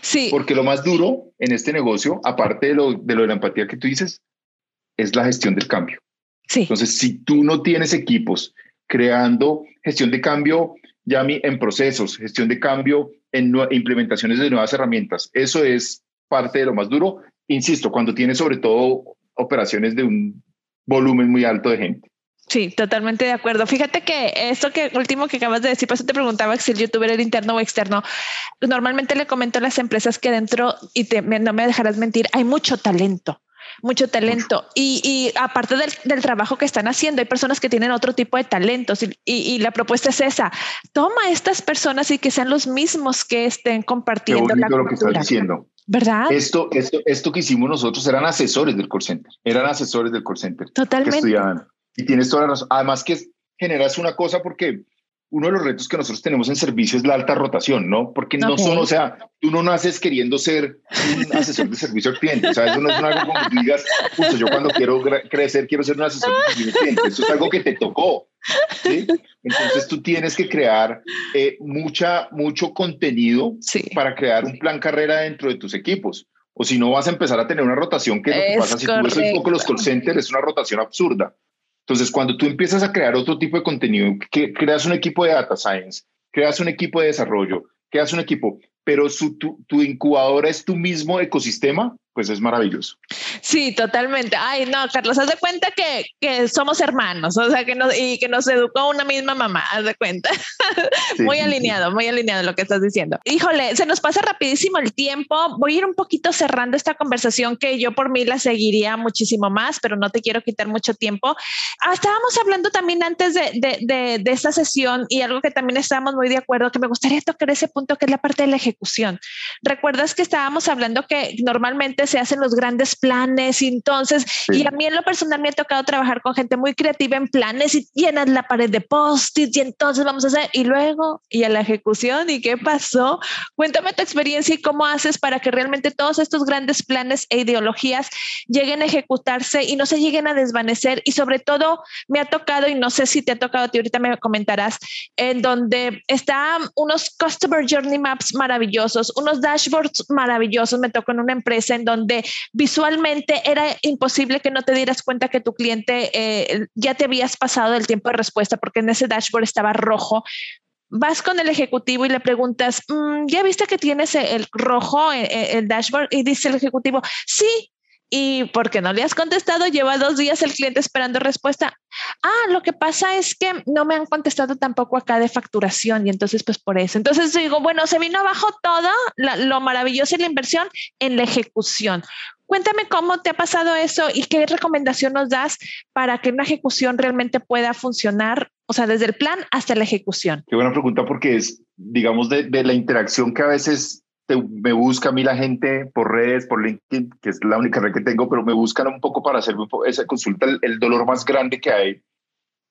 Sí. Porque lo más duro en este negocio, aparte de lo, de lo de la empatía que tú dices, es la gestión del cambio. Sí. Entonces, si tú no tienes equipos creando gestión de cambio, ya en procesos, gestión de cambio en implementaciones de nuevas herramientas, eso es parte de lo más duro. Insisto, cuando tienes sobre todo operaciones de un volumen muy alto de gente. Sí, totalmente de acuerdo. Fíjate que esto que último que acabas de decir, por eso te preguntaba si el youtuber era interno o externo. Normalmente le comento a las empresas que dentro, y te, no me dejarás mentir, hay mucho talento mucho talento. Y, aparte del, trabajo que están haciendo, hay personas que tienen otro tipo de talentos y, la propuesta es esa. Toma estas personas y que sean los mismos que estén compartiendo la lo que estás diciendo. ¿Verdad? Esto, esto, esto que hicimos nosotros eran asesores del call center. Eran asesores del call center. Totalmente. Y tienes toda la razón. Además que generas una cosa porque uno de los retos que nosotros tenemos en servicio es la alta rotación, ¿no? Porque no son, o sea, tú no naces queriendo ser un asesor de servicio al cliente, o sea, eso no es algo como que digas, justo yo cuando quiero crecer quiero ser un asesor de servicio al cliente, eso es algo que te tocó, ¿sí? Entonces tú tienes que crear eh, mucha, mucho contenido para crear un plan carrera dentro de tus equipos. O si no, vas a empezar a tener una rotación que lo que pasa si tú ves un poco los call centers, es una rotación absurda. Entonces, cuando tú empiezas a crear otro tipo de contenido, que creas un equipo de data science, creas un equipo de desarrollo, creas un equipo, pero su, tu, tu incubadora es tu mismo ecosistema, pues es maravilloso. Sí, totalmente. Ay, no, Carlos, haz de cuenta que, que somos hermanos, o sea, que nos, y que nos educó una misma mamá, haz de cuenta. muy alineado, muy alineado lo que estás diciendo. Híjole, se nos pasa rapidísimo el tiempo. Voy a ir un poquito cerrando esta conversación que yo por mí la seguiría muchísimo más, pero no te quiero quitar mucho tiempo. Ah, estábamos hablando también antes de, de, de, de esta sesión y algo que también estábamos muy de acuerdo, que me gustaría tocar ese punto, que es la parte de la ejecución. ¿Recuerdas que estábamos hablando que normalmente se hacen los grandes planes. Y entonces, y a mí en lo personal me ha tocado trabajar con gente muy creativa en planes y llenas la pared de post-its y entonces vamos a hacer, y luego, y a la ejecución, ¿y qué pasó? Cuéntame tu experiencia y cómo haces para que realmente todos estos grandes planes e ideologías lleguen a ejecutarse y no se lleguen a desvanecer. Y sobre todo me ha tocado, y no sé si te ha tocado a ti, ahorita me comentarás, en donde están unos Customer Journey Maps maravillosos, unos dashboards maravillosos, me tocó en una empresa en donde donde visualmente era imposible que no te dieras cuenta que tu cliente eh, ya te habías pasado del tiempo de respuesta porque en ese dashboard estaba rojo. Vas con el ejecutivo y le preguntas, mm, ¿ya viste que tienes el rojo, eh, eh, el dashboard? Y dice el ejecutivo, sí, y porque no le has contestado, lleva dos días el cliente esperando respuesta. Ah, lo que pasa es que no me han contestado tampoco acá de facturación y entonces pues por eso. Entonces digo, bueno, se vino abajo todo lo maravilloso y la inversión en la ejecución. Cuéntame cómo te ha pasado eso y qué recomendación nos das para que una ejecución realmente pueda funcionar, o sea, desde el plan hasta la ejecución. Qué buena pregunta porque es, digamos, de, de la interacción que a veces me busca a mí la gente por redes, por LinkedIn, que es la única red que tengo, pero me buscan un poco para hacer esa consulta. El, dolor más grande que hay,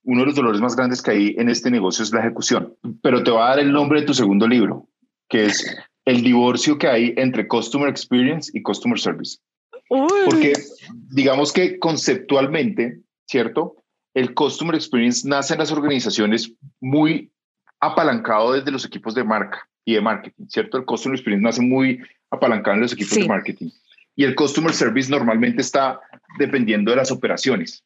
uno de los dolores más grandes que hay en este negocio es la ejecución. Pero te voy a dar el nombre de tu segundo libro, que es el divorcio que hay entre Customer Experience y Customer Service. Porque digamos que conceptualmente, ¿cierto? El Customer Experience nace en las organizaciones muy apalancado desde los equipos de marca y de marketing, ¿cierto? El Customer Experience nace muy apalancado en los equipos de marketing y el Customer Service normalmente está dependiendo de las operaciones,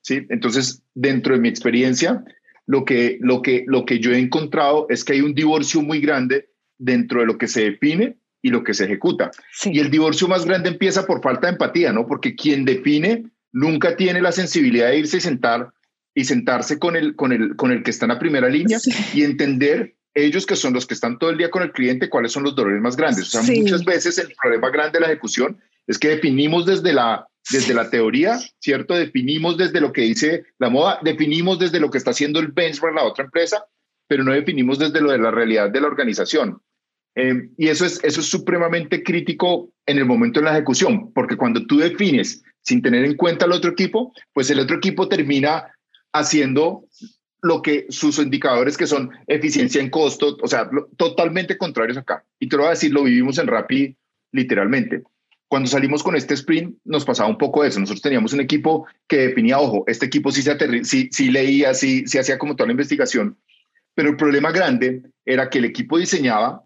¿sí? Entonces, dentro de mi experiencia, lo que, lo que, lo que yo he encontrado es que hay un divorcio muy grande dentro de lo que se define y lo que se ejecuta. Y el divorcio más grande empieza por falta de empatía, ¿no? Porque quien define nunca tiene la sensibilidad de irse y sentar y sentarse con el, con el, con el que está en la primera línea y entender ellos que son los que están todo el día con el cliente, cuáles son los dolores más grandes. O sea, muchas veces el problema grande de la ejecución es que definimos desde la, desde la teoría, ¿cierto? Definimos desde lo que dice la moda, definimos desde lo que está haciendo el benchmark la otra empresa, pero no definimos desde lo de la realidad de la organización. Eh, y eso es, eso es supremamente crítico en el momento de la ejecución, porque cuando tú defines sin tener en cuenta al otro equipo, pues el otro equipo termina haciendo lo que sus indicadores que son eficiencia en costo, o sea, totalmente contrarios acá. Y te lo voy a decir, lo vivimos en Rappi literalmente. Cuando salimos con este sprint nos pasaba un poco eso. Nosotros teníamos un equipo que definía, ojo, este equipo sí, se sí, sí leía, sí, sí hacía como toda la investigación, pero el problema grande era que el equipo diseñaba,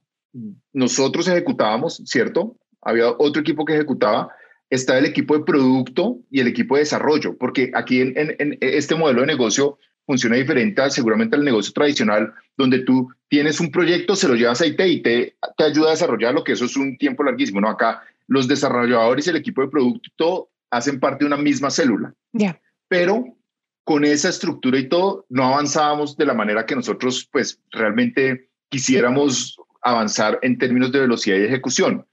nosotros ejecutábamos, ¿cierto? Había otro equipo que ejecutaba, estaba el equipo de producto y el equipo de desarrollo, porque aquí en, en este modelo de negocio funciona diferente seguramente al negocio tradicional, donde tú tienes un proyecto, se lo llevas a IT y te, te ayuda a desarrollarlo, que eso es un tiempo larguísimo. No, acá los desarrolladores y el equipo de producto hacen parte de una misma célula. Ya. Pero con esa estructura y todo, no avanzábamos de la manera que nosotros, pues, realmente quisiéramos avanzar en términos de velocidad y ejecución.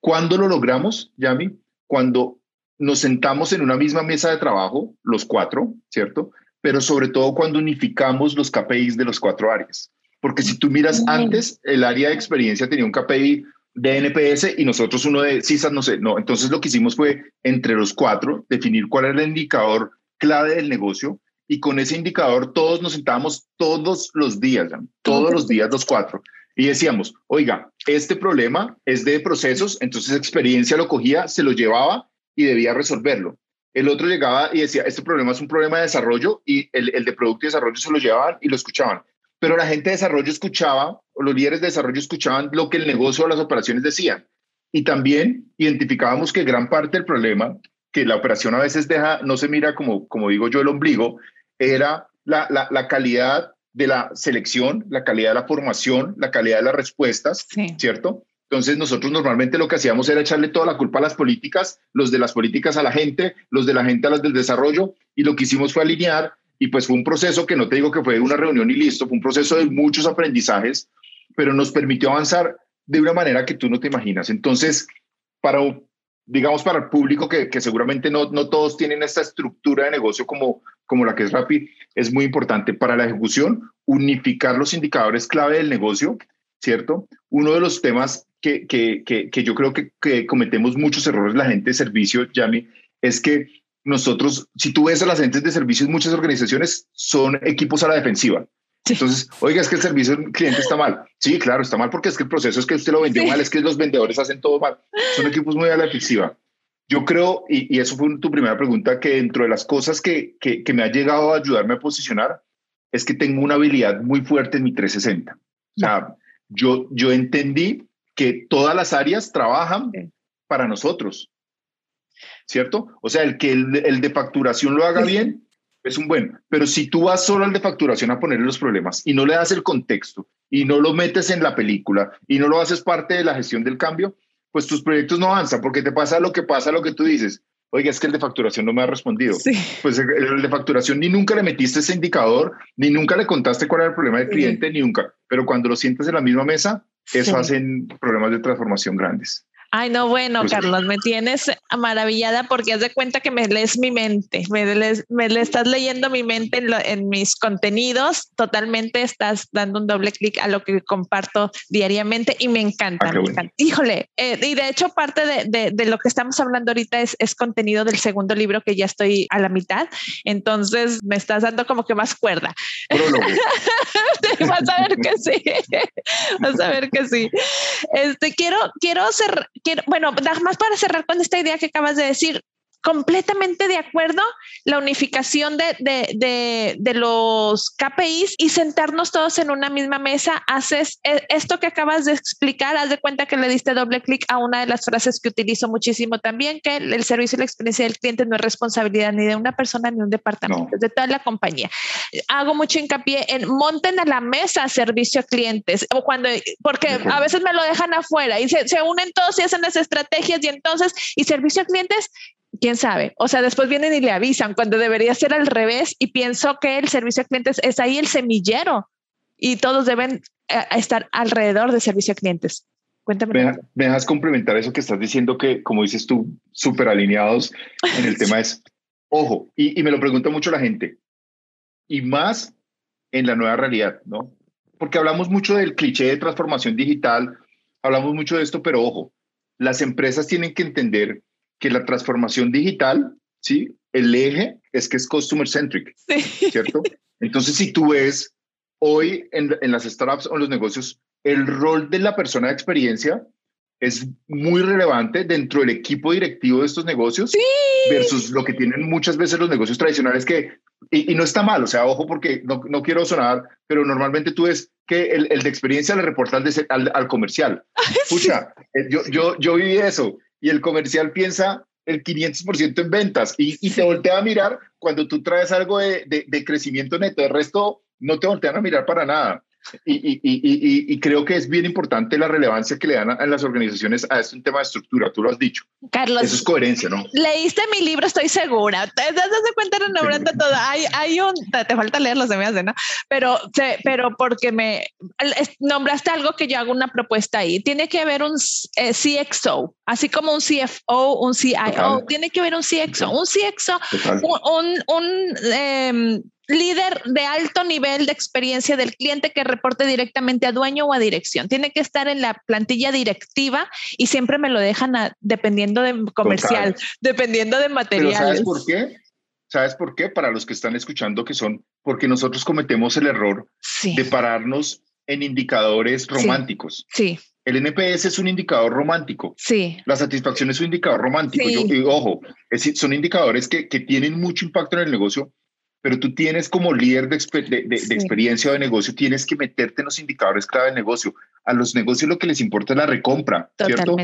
¿Cuándo lo logramos, Yami? Cuando nos sentamos en una misma mesa de trabajo, los cuatro, ¿cierto? Pero sobre todo cuando unificamos los KPIs de los cuatro áreas. Porque si tú miras antes, el área de experiencia tenía un KPI de NPS y nosotros uno de CISAS, no sé, no. Entonces lo que hicimos fue entre los cuatro definir cuál era el indicador clave del negocio y con ese indicador todos nos sentábamos todos los días, todos los días los cuatro y decíamos, oiga, este problema es de procesos, entonces experiencia lo cogía, se lo llevaba y debía resolverlo. El otro llegaba y decía, este problema es un problema de desarrollo y el, el de producto y desarrollo se lo llevaban y lo escuchaban. Pero la gente de desarrollo escuchaba, o los líderes de desarrollo escuchaban lo que el negocio o las operaciones decían. Y también identificábamos que gran parte del problema, que la operación a veces deja, no se mira como, como digo yo, el ombligo, era la, la, la calidad de la selección, la calidad de la formación, la calidad de las respuestas, ¿cierto? Entonces nosotros normalmente lo que hacíamos era echarle toda la culpa a las políticas, los de las políticas a la gente, los de la gente a las del desarrollo, y lo que hicimos fue alinear, y pues fue un proceso que no te digo que fue una reunión y listo, fue un proceso de muchos aprendizajes, pero nos permitió avanzar de una manera que tú no te imaginas. Entonces, para, digamos, para el público que, que seguramente no, no todos tienen esta estructura de negocio como, como la que es Rappi, es muy importante para la ejecución, unificar los indicadores clave del negocio, ¿cierto? Uno de los temas que, que, que, yo creo que, que, cometemos muchos errores la gente de servicio, Yami, es que nosotros, si tú ves a las gentes de servicios, muchas organizaciones son equipos a la defensiva. Entonces, oiga, es que el servicio al cliente está mal. Sí, claro, está mal porque es que el proceso es que usted lo vendió mal, es que los vendedores hacen todo mal. Son equipos muy a la defensiva. Yo creo, y, eso fue tu primera pregunta, que dentro de las cosas que, que, me ha llegado a ayudarme a posicionar es que tengo una habilidad muy fuerte en mi 360. O sea, yo, yo entendí que todas las áreas trabajan para nosotros, ¿cierto? O sea, el que el, el de facturación lo haga bien es un buen, pero si tú vas solo al de facturación a ponerle los problemas y no le das el contexto y no lo metes en la película y no lo haces parte de la gestión del cambio, pues tus proyectos no avanzan porque te pasa lo que pasa, lo que tú dices. Oiga, es que el de facturación no me ha respondido. Pues el, de facturación ni nunca le metiste ese indicador, ni nunca le contaste cuál era el problema del cliente, ni nunca. Pero cuando lo sientes en la misma mesa, eso hacen problemas de transformación grandes. Ay, no, bueno, pues Carlos, me tienes maravillada porque haz de cuenta que me lees mi mente, me, me le estás leyendo mi mente en, en, mis contenidos, totalmente estás dando un doble clic a lo que comparto diariamente y me encanta. Ah, Híjole, eh, y de hecho parte de, de, de, lo que estamos hablando ahorita es, es contenido del segundo libro que ya estoy a la mitad, entonces me estás dando como que más cuerda. Vas a ver que sí, vas a ver que sí. Este, quiero, quiero ser quiero, bueno, más para cerrar con esta idea que acabas de decir, completamente de acuerdo la unificación de, de, de, los KPIs y sentarnos todos en una misma mesa. Haces e, esto que acabas de explicar, haz de cuenta que le diste doble clic a una de las frases que utilizo muchísimo también, que el, servicio y la experiencia del cliente no es responsabilidad ni de una persona ni de un departamento, de toda la compañía. Hago mucho hincapié en monten a la mesa servicio a clientes, o cuando, porque a veces me lo dejan afuera y se, se unen todos y hacen las estrategias y entonces, y servicio a clientes, quién sabe. O sea, después vienen y le avisan cuando debería ser al revés y pienso que el servicio a clientes es ahí el semillero y todos deben eh, estar alrededor de servicio a clientes. Cuéntame. Me, dejas complementar eso que estás diciendo que, como dices tú, súper alineados en el tema es, ojo, y, y me lo pregunta mucho la gente, y más en la nueva realidad, ¿no? Porque hablamos mucho del cliché de transformación digital, hablamos mucho de esto, pero ojo, las empresas tienen que entender que la transformación digital, ¿sí? El eje es que es customer centric, ¿cierto? Entonces, si tú ves hoy en, en, las startups o en los negocios, el rol de la persona de experiencia es muy relevante dentro del equipo directivo de estos negocios versus lo que tienen muchas veces los negocios tradicionales que, y, no está mal, o sea, ojo porque no, no, quiero sonar, pero normalmente tú ves que el, el de experiencia le reporta al, al, al comercial. Escucha, eh, yo, yo, yo viví eso y el comercial piensa el 500% en ventas y, y, te voltea a mirar cuando tú traes algo de, de, crecimiento neto. El resto no te voltean a mirar para nada. Y, creo que es bien importante la relevancia que le dan a, las organizaciones a este tema de estructura, tú lo has dicho. Carlos. Eso es coherencia, ¿no? Leíste mi libro, estoy segura. Te das de cuenta renombrando todo. Hay, hay un, te, falta leerlo, se me hace, ¿no? Pero, pero porque me nombraste algo que yo hago una propuesta ahí. Tiene que haber un eh, CXO, así como un CFO, un CIO, tiene que haber un CXO. Un CXO, un, un, em, líder de alto nivel de experiencia del cliente que reporte directamente a dueño o a dirección. Tiene que estar en la plantilla directiva y siempre me lo dejan dependiendo de comercial, dependiendo de material. ¿Sabes por qué? ¿Sabes por qué? Para los que están escuchando que son, porque nosotros cometemos el error de pararnos en indicadores románticos. Sí. El NPS es un indicador romántico. Sí. La satisfacción es un indicador romántico. y, ojo, son indicadores que, que, tienen mucho impacto en el negocio, pero tú tienes como líder de, experiencia o de negocio, tienes que meterte en los indicadores clave del negocio. A los negocios lo que les importa es la recompra, ¿cierto?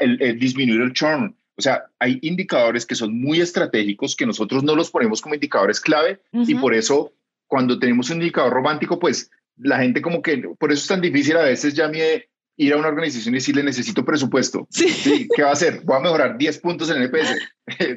el, disminuir el churn. O sea, hay indicadores que son muy estratégicos que nosotros no los ponemos como indicadores clave y por eso cuando tenemos un indicador romántico, pues la gente como que, por eso es tan difícil a veces ya me ir a una organización y decirle necesito presupuesto. Sí. ¿Qué va a hacer? Voy a mejorar 10 puntos en el NPS.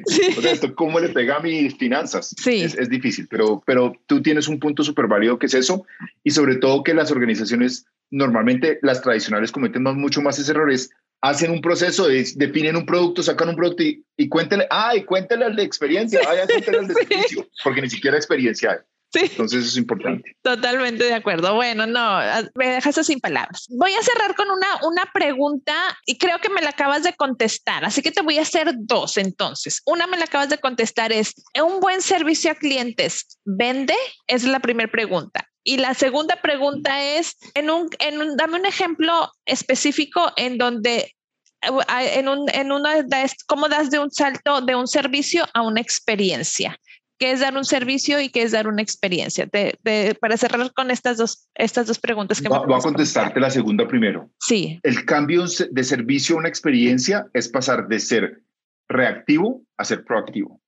Sí. esto, ¿cómo le pega a mis finanzas? Sí. Es, difícil, pero, pero tú tienes un punto súper válido que es eso. Y sobre todo que las organizaciones, normalmente las tradicionales cometen mucho más esos errores. Hacen un proceso, definen un producto, sacan un producto y, y cuéntele, ay, cuéntele al de experiencia, ay, cuéntele al de servicio, porque ni siquiera experiencia hay. Sí. Entonces es importante. Totalmente de acuerdo. Bueno, no, me dejas sin palabras. Voy a cerrar con una, una pregunta y creo que me la acabas de contestar, así que te voy a hacer dos entonces. Una me la acabas de contestar es, ¿un buen servicio a clientes vende? Es la primera pregunta. Y la segunda pregunta es, en un, en un, dame un ejemplo específico en donde eh, en, un, en una, ¿cómo das de un salto de un servicio a una experiencia? Qué es dar un servicio y qué es dar una experiencia. para cerrar con estas dos, estas dos preguntas que va, Voy a contestarte la segunda primero. Sí. El cambio de servicio a una experiencia es pasar de ser reactivo a ser proactivo.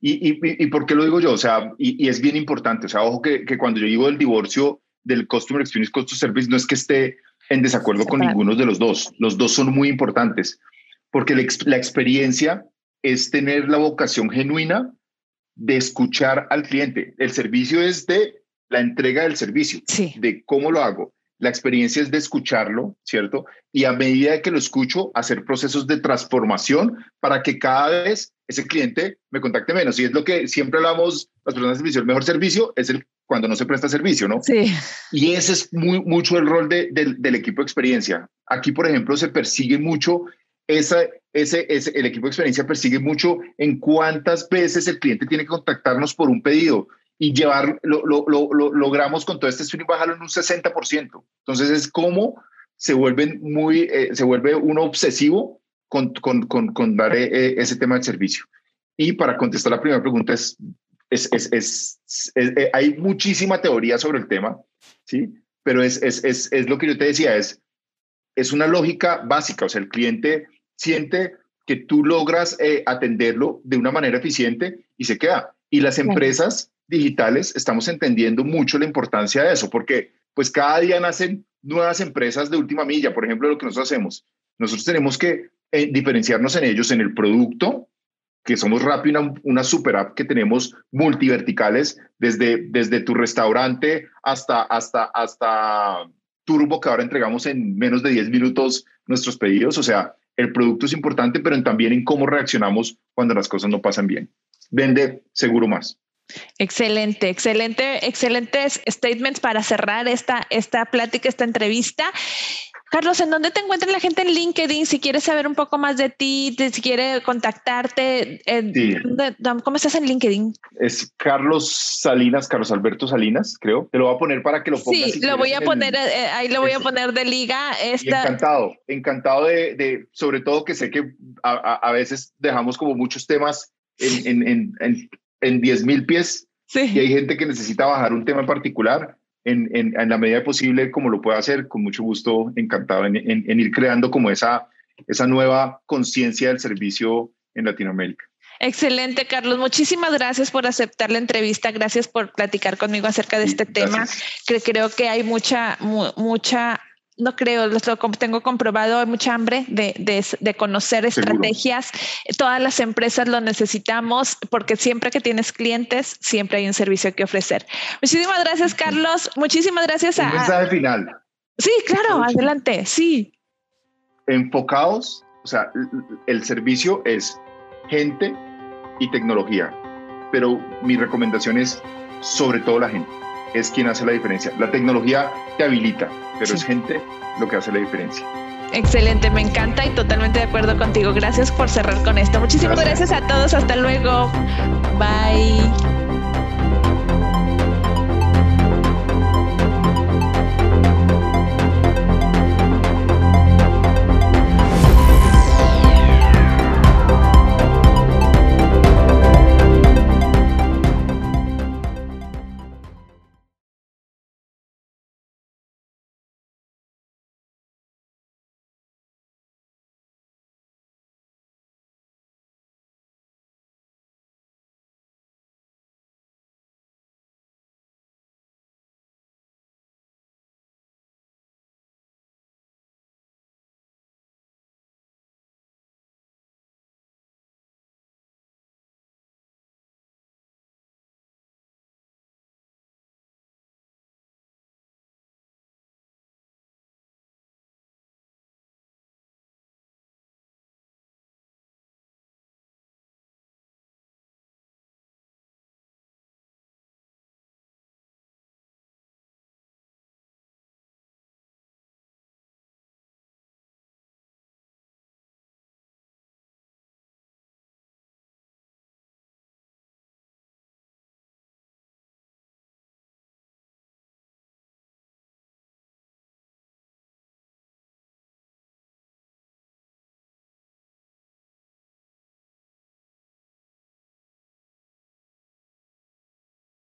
y, y, y, por qué lo digo yo? O sea, y, es bien importante. O sea, ojo que, que, cuando yo digo el divorcio del Customer Experience Cost to Service, no es que esté en desacuerdo con ninguno de los dos. Los dos son muy importantes porque la, la experiencia es tener la vocación genuina de escuchar al cliente. El servicio es de la entrega del servicio, de cómo lo hago. La experiencia es de escucharlo, ¿cierto? Y a medida que lo escucho, hacer procesos de transformación para que cada vez ese cliente me contacte menos. Y es lo que siempre hablamos, las personas de servicio, el mejor servicio es el cuando no se presta servicio, ¿no? Sí. Y ese es muy, mucho el rol del equipo de experiencia. Aquí, por ejemplo, se persigue mucho esa, ese, ese, el equipo de experiencia persigue mucho en cuántas veces el cliente tiene que contactarnos por un pedido y llevar, lo, lo, lo, logramos con todo este stream bajarlo en un 60%. Entonces es como se vuelven muy, eh, se vuelve uno obsesivo con, con, con, con dar eh, ese tema de servicio. Y para contestar la primera pregunta es, es, es, eh, hay muchísima teoría sobre el tema, ¿sí? Pero es, es lo que yo te decía, es, es una lógica básica, o sea, el cliente siente que tú logras eh, atenderlo de una manera eficiente y se queda. Y las empresas digitales estamos entendiendo mucho la importancia de eso, porque pues cada día nacen nuevas empresas de última milla, por ejemplo, lo que nosotros hacemos. Nosotros tenemos que eh, diferenciarnos en ellos, en el producto, que somos Rappi, una, una, super app que tenemos multiverticales, desde, desde tu restaurante hasta, hasta, hasta Turbo, que ahora entregamos en menos de 10 minutos nuestros pedidos. O sea, el producto es importante, pero también en cómo reaccionamos cuando las cosas no pasan bien. Vende seguro más. Excelente, excelente, excelentes statements para cerrar esta, esta plática, esta entrevista. Carlos, ¿en dónde te encuentra la gente en LinkedIn? Si quieres saber un poco más de ti, si quiere contactarte, ¿cómo estás en LinkedIn? Es Carlos Salinas, Carlos Alberto Salinas, creo. Te lo voy a poner para que lo pongas. Sí, lo voy a poner, eh, ahí lo voy a poner de liga. Encantado, encantado de, sobre todo que sé que a, veces dejamos como muchos temas en, en, en, en 10 mil pies y hay gente que necesita bajar un tema en particular en, en, la medida posible como lo pueda hacer, con mucho gusto, encantado en, en ir creando como esa, esa nueva conciencia del servicio en Latinoamérica. Excelente, Carlos. Muchísimas gracias por aceptar la entrevista. Gracias por platicar conmigo acerca de este tema. Que creo que hay mucha, mucha no creo, lo tengo comprobado, hay mucha hambre de, conocer estrategias. Todas las empresas lo necesitamos porque siempre que tienes clientes, siempre hay un servicio que ofrecer. Muchísimas gracias, Carlos. Muchísimas gracias a... Un mensaje final. Sí, claro, adelante, sí. Enfocados, o sea, el servicio es gente y tecnología, pero mi recomendación es sobre todo la gente es quien hace la diferencia. La tecnología te habilita, pero es gente lo que hace la diferencia. Excelente, me encanta y totalmente de acuerdo contigo. Gracias por cerrar con esto. Muchísimas gracias a todos. Hasta luego. Bye.